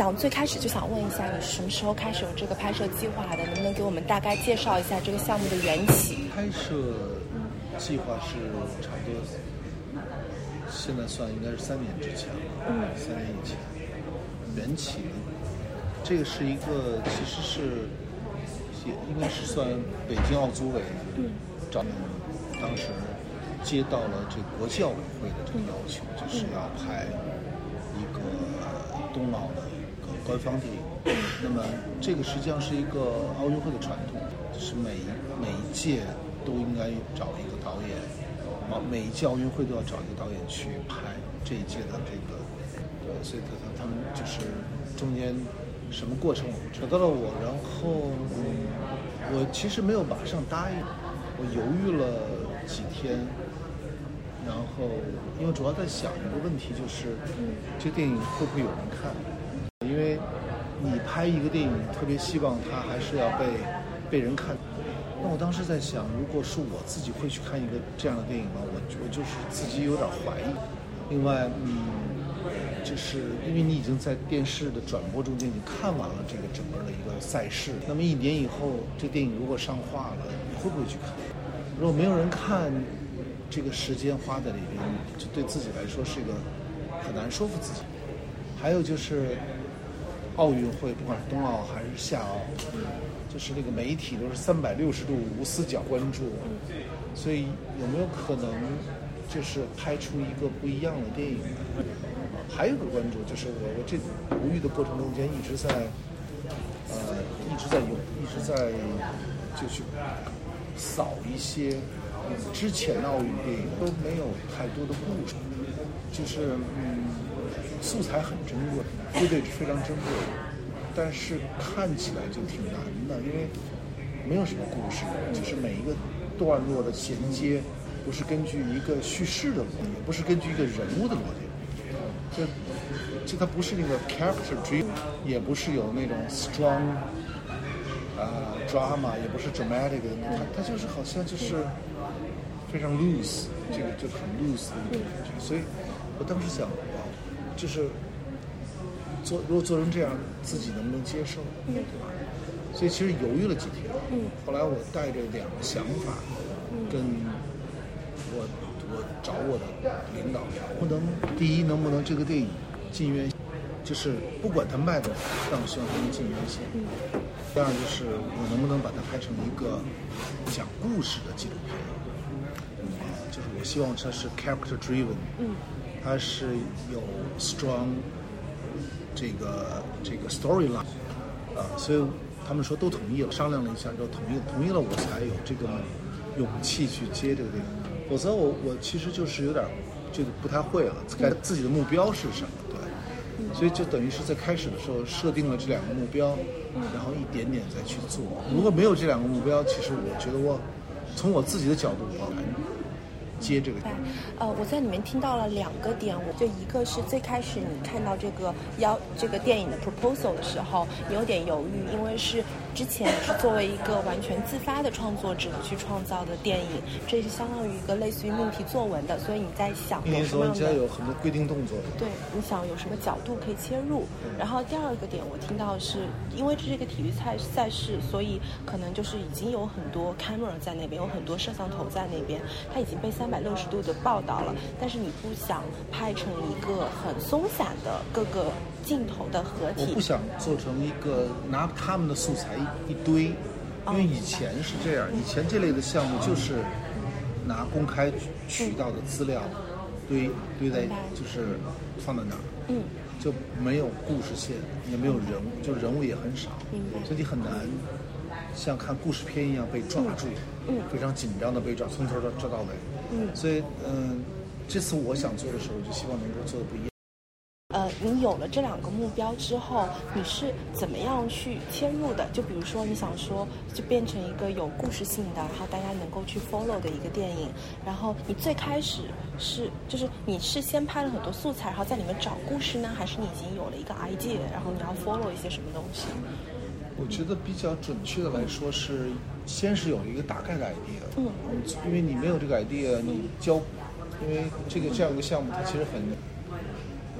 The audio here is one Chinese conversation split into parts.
想最开始就想问一下，你是什么时候开始有这个拍摄计划的？能不能给我们大概介绍一下这个项目的缘起？拍摄计划是差不多，现在算应该是三年之前了，嗯三年以前。缘起，这个是一个其实是也应该是算北京奥组委找当时接到了这国际奥委会的这个要求，就是要拍一个冬奥的官方电影。那么这个实际上是一个奥运会的传统，就是每一每一届都应该找一个导演，啊，每一届奥运会都要找一个导演去拍这一届的这个，对，所以他他他们就是中间什么过程我不知道。找到了我，然后嗯，我其实没有马上答应，我犹豫了几天，然后因为主要在想一个问题，就是这电影会不会有人看？因为你拍一个电影，特别希望它还是要被被人看。那我当时在想，如果是我自己会去看一个这样的电影吗？我我就是自己有点怀疑。另外，嗯，就是因为你已经在电视的转播中间已经看完了这个整个的一个赛事，那么一年以后，这电影如果上画了，你会不会去看？如果没有人看，这个时间花在里边，就对自己来说是一个很难说服自己。还有就是奥运会，不管是冬奥还是夏奥，就是那个媒体都是三百六十度无死角关注，所以有没有可能就是拍出一个不一样的电影？还有个关注就是我我这犹豫的过程中间一直在呃一直在有一直在就去扫一些之前的奥运电影都没有太多的故事，就是嗯素材很珍贵，乐队是非常珍贵，但是看起来就挺难的，因为没有什么故事，就是每一个段落的衔接不是根据一个叙事的逻辑，也不是根据一个人物的逻辑，这这它不是那个 character driven，也不是有那种 strong 啊、drama，也不是 dramatic，它它就是好像就是非常 loose，这个就很 loose 的一种感觉，所以我当时想，就是做如果做成这样，自己能不能接受，对吧？所以其实犹豫了几天，嗯。后来我带着两个想法，跟我我找我的领导聊，不能第一能不能这个电影进院，就是不管它卖的，但我希望它能进院线。第二就是我能不能把它拍成一个讲故事的纪录片，啊，就是我希望它是 character driven，嗯它是有 strong 这个这个 storyline，啊，所以他们说都同意了，商量了一下之后同意了，同意了我才有这个勇气去接这个电影，否则我我其实就是有点这个不太会了，该自己的目标是什么？对。所以就等于是在开始的时候设定了这两个目标，然后一点点再去做。如果没有这两个目标，其实我觉得我从我自己的角度我难接这个。对，呃，我在里面听到了两个点，我就一个是最开始你看到这个邀这个电影的 proposal 的时候，你有点犹豫，因为是之前是作为一个完全自发的创作者去创造的电影，这是相当于一个类似于命题作文的，所以你在想因为说人家有什么样的有很多规定动作，对，你想有什么角度可以切入？然后第二个点，我听到是因为这是一个体育赛赛事，所以可能就是已经有很多 camera 在那边，有很多摄像头在那边，它已经被三百六十度的报道了。但是你不想拍成一个很松散的各个镜头的合体我不，想做成一个拿他们的素材一一堆，因为以前是这样，以前这类的项目就是拿公开渠道的资料堆堆在就是放在那儿，嗯，就没有故事线，也没有人物，就人物也很少所以你很难像看故事片一样被抓住，嗯。非常紧张的被抓，从头到抓到尾，嗯所以嗯，这次我想做的时候，就希望能够做的不一样。呃，你有了这两个目标之后，你是怎么样去切入的？就比如说，你想说，就变成一个有故事性的，然后大家能够去 follow 的一个电影。然后你最开始是，就是你是先拍了很多素材，然后在里面找故事呢，还是你已经有了一个 idea，然后你要 follow 一些什么东西？我觉得比较准确的来说是，先是有一个大概的 idea，嗯，因为你没有这个 idea，你教，因为这个这样一个项目它其实很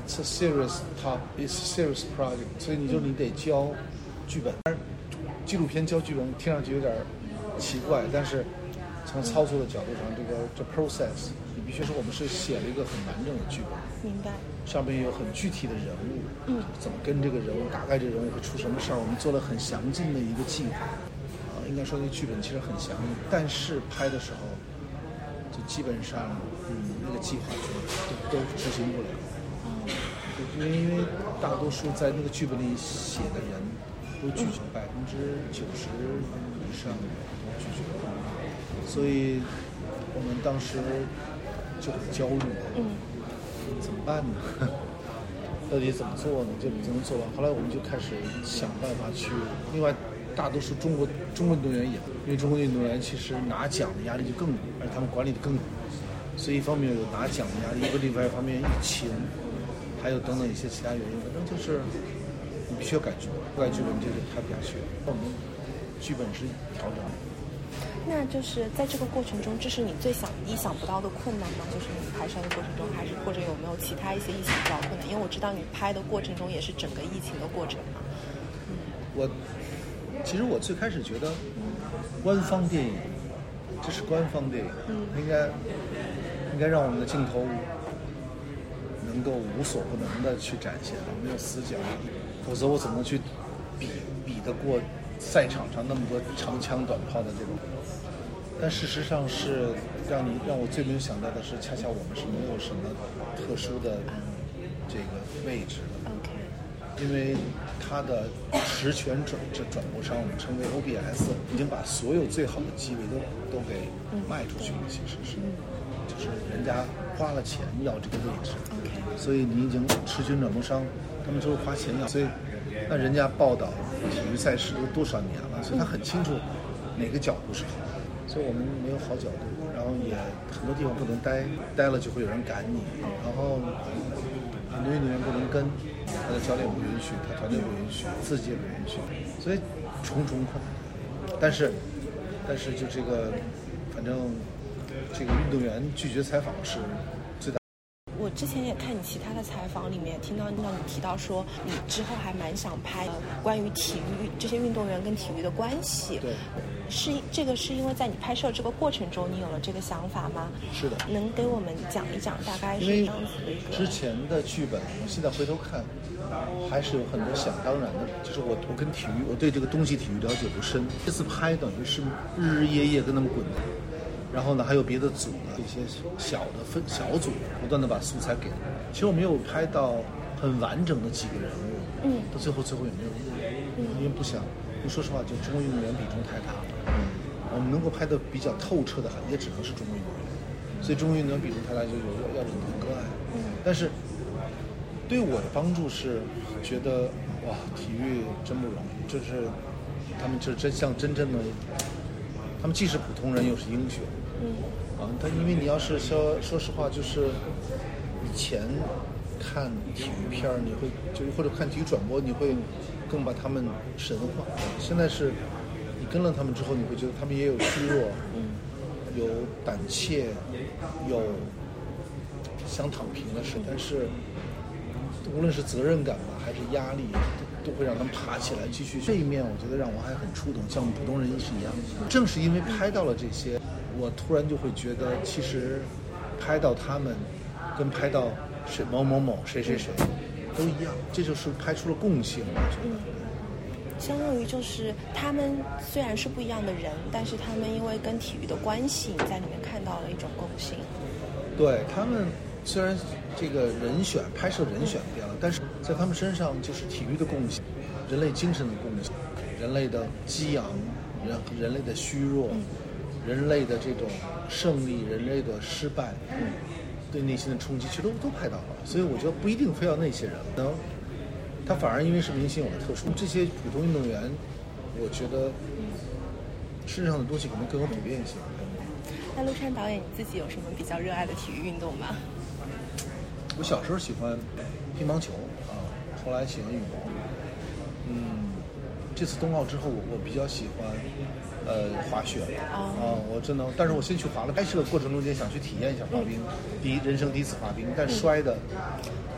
，it's a serious top, it's a serious project，所以你就你得教剧本。纪录片教剧本听上去有点奇怪，但是从操作的角度上，这个这 process，你必须说我们是写了一个很完整的剧本，明白。上面有很具体的人物，嗯，怎么跟这个人物，大概这人物会出什么事儿，我们做了很详尽的一个计划。啊，应该说那剧本其实很详细，但是拍的时候就基本上，嗯，那个计划就都都执行不了。嗯因为因为大多数在那个剧本里写的人都拒绝，百分之九十以上都拒绝，所以我们当时就很焦虑，嗯，怎么办呢？到底怎么做呢？就怎么做完？后来我们就开始想办法去。另外，大多数中国中国运动员也，因为中国运动员其实拿奖的压力就更大，而且他们管理的更，所以一方面有拿奖的压力，一个另外一方面疫情，还有等等一些其他原因，反正就是你必须要改剧本，不改剧本你就是拍不下去。我们剧本是调整。那就是在这个过程中，这是你最想意想不到的困难吗？就是你拍摄的过程中，还是或者有没有其他一些意想不到困难？因为我知道你拍的过程中也是整个疫情的过程嘛。我其实我最开始觉得，官方电影，这是官方电影，应该应该让我们的镜头能够无所不能的去展现，没有死角，否则我怎么去比比得过赛场上那么多长枪短炮的这种？但事实上是让你让我最没有想到的是，恰恰我们是没有什么特殊的这个位置的。OK，因为它的实权转这转播商，我们称为 OBS，已经把所有最好的机位都都给卖出去了。其实是，就是人家花了钱要这个位置所以你已经持权转播商，他们就是花钱要，所以那人家报道体育赛事都多少年了，所以他很清楚哪个角度是好的。所以我们没有好角度，然后也很多地方不能待，待了就会有人赶你，然后很多运动员不能跟，他的教练不允许，他团队不允许，自己也不允许，所以重重困难。但是，但是就这个，反正这个运动员拒绝采访是。之前也看你其他的采访里面，听到听到你提到说，你之后还蛮想拍呃关于体育这些运动员跟体育的关系。对，是这个是因为在你拍摄这个过程中，你有了这个想法吗？是的。能给我们讲一讲大概是这样子的一个？之前的剧本，我现在回头看，还是有很多想当然的。就是我我跟体育，我对这个东西体育了解不深。这次拍等于是日日夜夜跟他们滚的，然后呢还有别的组的一些小的分小组，不断的把素材给。其实我没有拍到很完整的几个人物，嗯到最后最后也没有录，因为不想。因为说实话，就中国运动员比重太大了。我们能够拍的比较透彻的，也只能是中国运动员。所以中国运动员比重太大，就有要忍痛割爱。但是对我的帮助是觉得哇，体育真不容易，就是他们这真像真正的，他们既是普通人又是英雄。嗯啊，但因为你要是说说实话，就是以前看体育片儿，你会就是或者看体育转播，你会更把他们神化。现在是你跟了他们之后，你会觉得他们也有虚弱，嗯有胆怯，有想躺平的事，但是无论是责任感吧，还是压力，都都会让他们爬起来继续。这一面我觉得让我还很触动，像我们普通人是一样的。正是因为拍到了这些，我突然就会觉得，其实拍到他们，跟拍到谁某某某谁谁谁都一样，这就是拍出了共性。我觉得。相当于就是他们虽然是不一样的人，但是他们因为跟体育的关系，在里面看到了一种共性。对他们，虽然这个人选拍摄人选变了，但是在他们身上就是体育的共性，人类精神的共性，人类的激昂，人人类的虚弱，人类的这种胜利，人类的失败，对内心的冲击，其实都都拍到了。所以我觉得不一定非要那些人，能他反而因为是明星有了特殊。这些普通运动员，我觉得身上的东西可能更有普遍性。那陆川导演，你自己有什么比较热爱的体育运动吗？我小时候喜欢乒乓球啊，后来喜欢羽毛。嗯，这次冬奥之后，我我比较喜欢呃滑雪啊，我真的，但是我先去滑了。拍摄过程中间想去体验一下滑冰，第一人生第一次滑冰，但摔的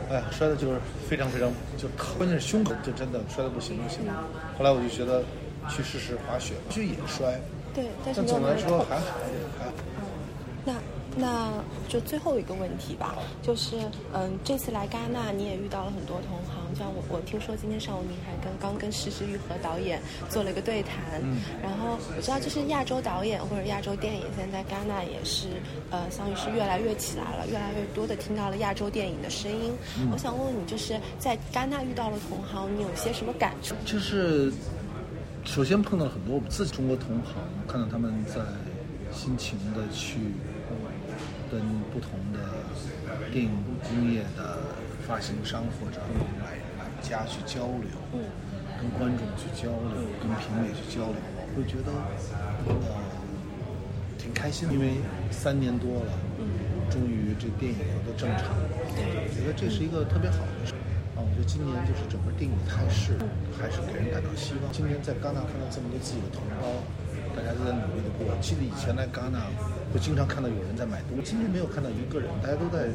哎呀，摔的就是非常非常就关键是胸口就真的摔的不行不行。后来我就觉得去试试滑雪，去也摔，对，但是但总的来说还好，还好。那那就最后一个问题吧，就是嗯，这次来戛纳你也遇到了很多同行，像我我听说今天上午你还跟刚跟石之玉和导演做了一个对谈，嗯然后我知道就是亚洲导演或者亚洲电影现在在戛纳也是呃，相当于是越来越起来了，越来越多的听到了亚洲电影的声音。我想问问你，就是在戛纳遇到了同行，你有些什么感触？就是首先碰到了很多我们自己中国同行，看到他们在辛勤的去跟不同的电影工业的发行商或者买买家去交流，嗯。跟观众去交流，跟评委去交流，我会觉得呃挺开心的，因为三年多了，终于这电影有个正常，我觉得这是一个特别好的事。啊，我觉得今年就是整个电影态势还是给人感到希望。今年在戛纳看到这么多自己的同胞，大家都在努力的过。记得以前来戛纳，会经常看到有人在买东西，今天没有看到一个人，大家都在，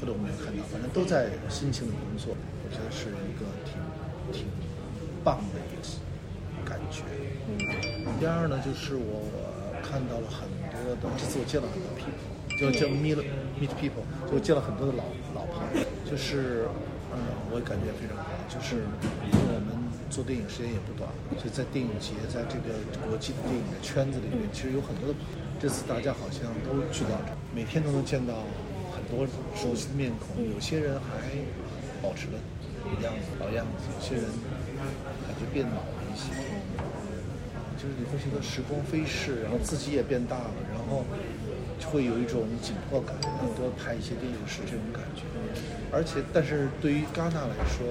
或者我没有看到，反正都在辛勤的工作。我觉得是一个挺挺棒的一个感觉。嗯第二呢，就是我看到了很多的，这次我见了很多 people，就叫 meet meet people，就见了很多的老老朋友，就是嗯，我也感觉非常好，就是因为我们做电影时间也不短，所以在电影节，在这个国际的电影的圈子里面，其实有很多的，这次大家好像都聚到这儿，每天都能见到很多熟悉的面孔，有些人还保持了样子老样子，有些人感觉变老了一些。就是你会觉得时光飞逝，然后自己也变大了，然后就会有一种紧迫感，多拍一些电影是这种感觉。而且，但是对于戛纳来说，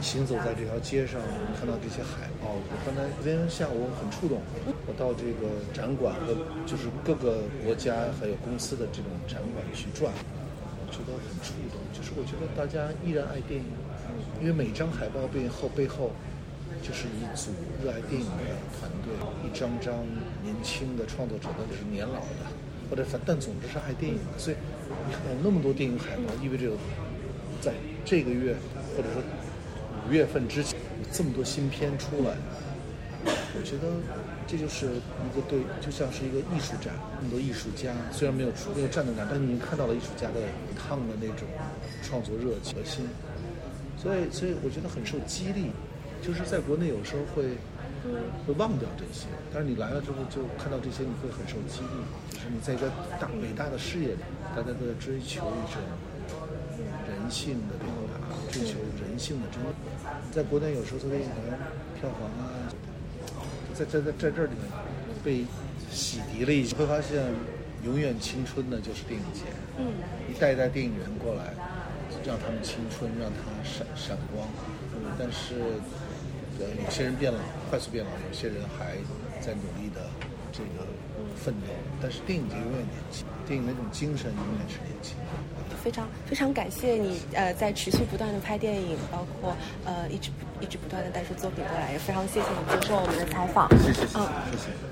行走在这条街上，看到这些海报，我刚才昨天下午很触动，我到这个展馆和就是各个国家还有公司的这种展馆去转，我觉得很触动。就是我觉得大家依然爱电影，因为每张海报背后背后。就是一组热爱电影的团队，一张张年轻的创作者，或者是年老的，或者反但总之是爱电影的。所以你看有那么多电影海报，意味着在这个月或者说五月份之前有这么多新片出来。我觉得这就是一个对，就像是一个艺术展，那么多艺术家，虽然没有出没有战斗感，但你看到了艺术家的烫的那种创作热情和心，所以所以我觉得很受激励。就是在国内有时候会会忘掉这些，但是你来了之后就看到这些，你会很受激励。就是你在一个大伟大的事业里，大家都在追求一种人性的表达，追求人性的真。在国内有时候做电影可能票房啊，在在在在这里面被洗涤了一下，会发现永远青春的就是电影节。嗯，一代一代电影人过来，让他们青春，让他闪闪光。但是，呃，有些人变老，快速变老；有些人还在努力的这个奋斗。但是电影节永远年轻，电影那种精神永远是年轻。非常非常感谢你，呃，在持续不断的拍电影，包括呃一直一直不断的带出作品过来，也非常谢谢你接受我们的采访。谢谢，谢谢，嗯谢谢。